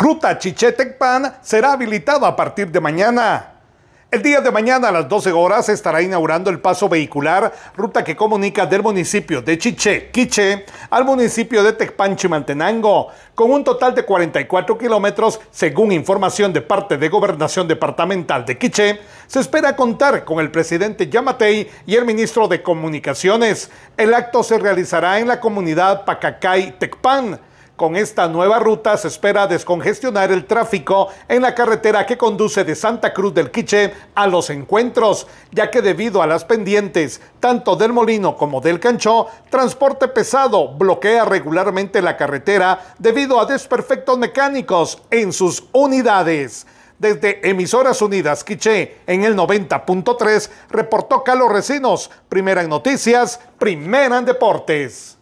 Ruta Chiché-Tecpan será habilitada a partir de mañana. El día de mañana a las 12 horas se estará inaugurando el paso vehicular, ruta que comunica del municipio de Chiché, Quiché, al municipio de Tecpan, Chimantenango, con un total de 44 kilómetros, según información de parte de Gobernación Departamental de Quiché. Se espera contar con el presidente Yamatei y el ministro de Comunicaciones. El acto se realizará en la comunidad Pacacay, Tecpan. Con esta nueva ruta se espera descongestionar el tráfico en la carretera que conduce de Santa Cruz del Quiche a los encuentros, ya que debido a las pendientes tanto del Molino como del Canchó, transporte pesado bloquea regularmente la carretera debido a desperfectos mecánicos en sus unidades. Desde Emisoras Unidas Quiche en el 90.3 reportó Carlos Recinos, primera en noticias, primera en deportes.